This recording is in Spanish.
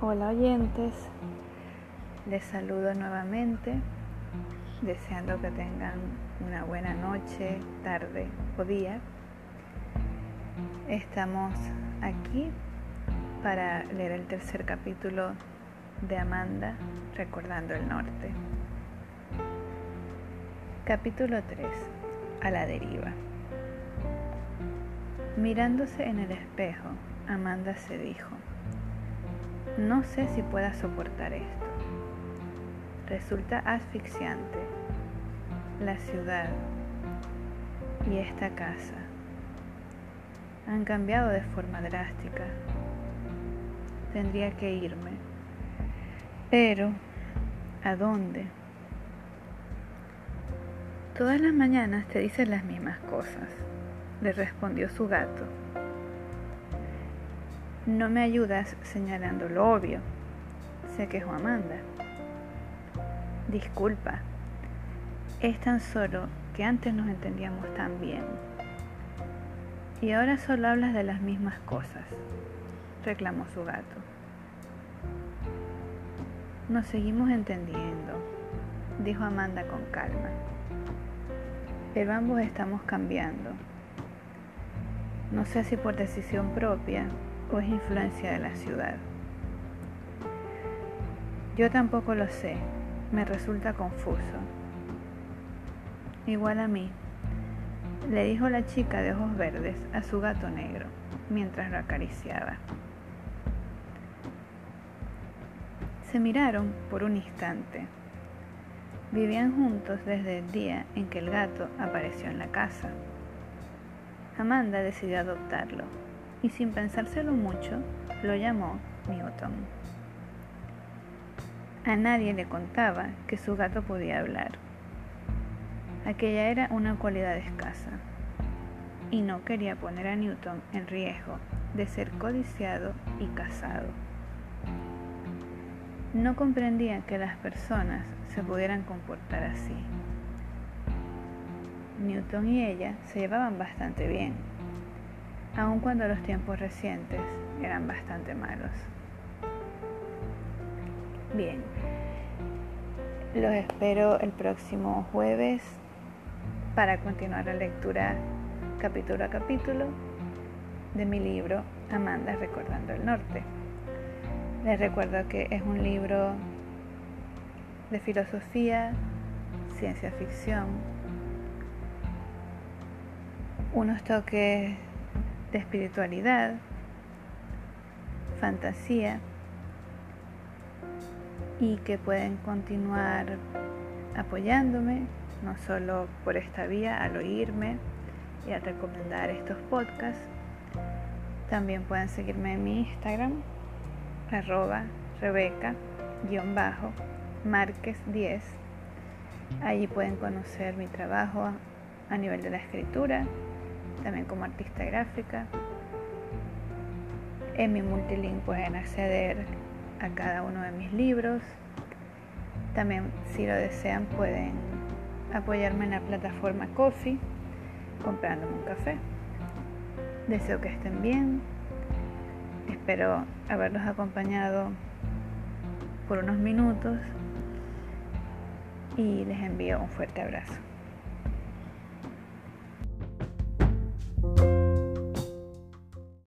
Hola oyentes, les saludo nuevamente, deseando que tengan una buena noche, tarde o día. Estamos aquí para leer el tercer capítulo de Amanda, Recordando el Norte. Capítulo 3. A la deriva. Mirándose en el espejo, Amanda se dijo, no sé si pueda soportar esto. Resulta asfixiante. La ciudad y esta casa han cambiado de forma drástica. Tendría que irme. Pero, ¿a dónde? Todas las mañanas te dicen las mismas cosas, le respondió su gato. No me ayudas señalando lo obvio, se quejó Amanda. Disculpa, es tan solo que antes nos entendíamos tan bien. Y ahora solo hablas de las mismas cosas, reclamó su gato. Nos seguimos entendiendo, dijo Amanda con calma. Pero ambos estamos cambiando. No sé si por decisión propia o es influencia de la ciudad. Yo tampoco lo sé, me resulta confuso. Igual a mí, le dijo la chica de ojos verdes a su gato negro mientras lo acariciaba. Se miraron por un instante. Vivían juntos desde el día en que el gato apareció en la casa. Amanda decidió adoptarlo y sin pensárselo mucho lo llamó Newton. A nadie le contaba que su gato podía hablar. Aquella era una cualidad escasa y no quería poner a Newton en riesgo de ser codiciado y cazado. No comprendía que las personas se pudieran comportar así. Newton y ella se llevaban bastante bien aun cuando los tiempos recientes eran bastante malos. Bien, los espero el próximo jueves para continuar la lectura capítulo a capítulo de mi libro Amanda Recordando el Norte. Les recuerdo que es un libro de filosofía, ciencia ficción, unos toques de espiritualidad, fantasía y que pueden continuar apoyándome, no solo por esta vía al oírme y a recomendar estos podcasts, también pueden seguirme en mi Instagram, arroba rebeca-márquez10. Allí pueden conocer mi trabajo a nivel de la escritura, también como artista gráfica. En mi multilink pueden acceder a cada uno de mis libros. También si lo desean pueden apoyarme en la plataforma Coffee comprándome un café. Deseo que estén bien. Espero haberlos acompañado por unos minutos y les envío un fuerte abrazo.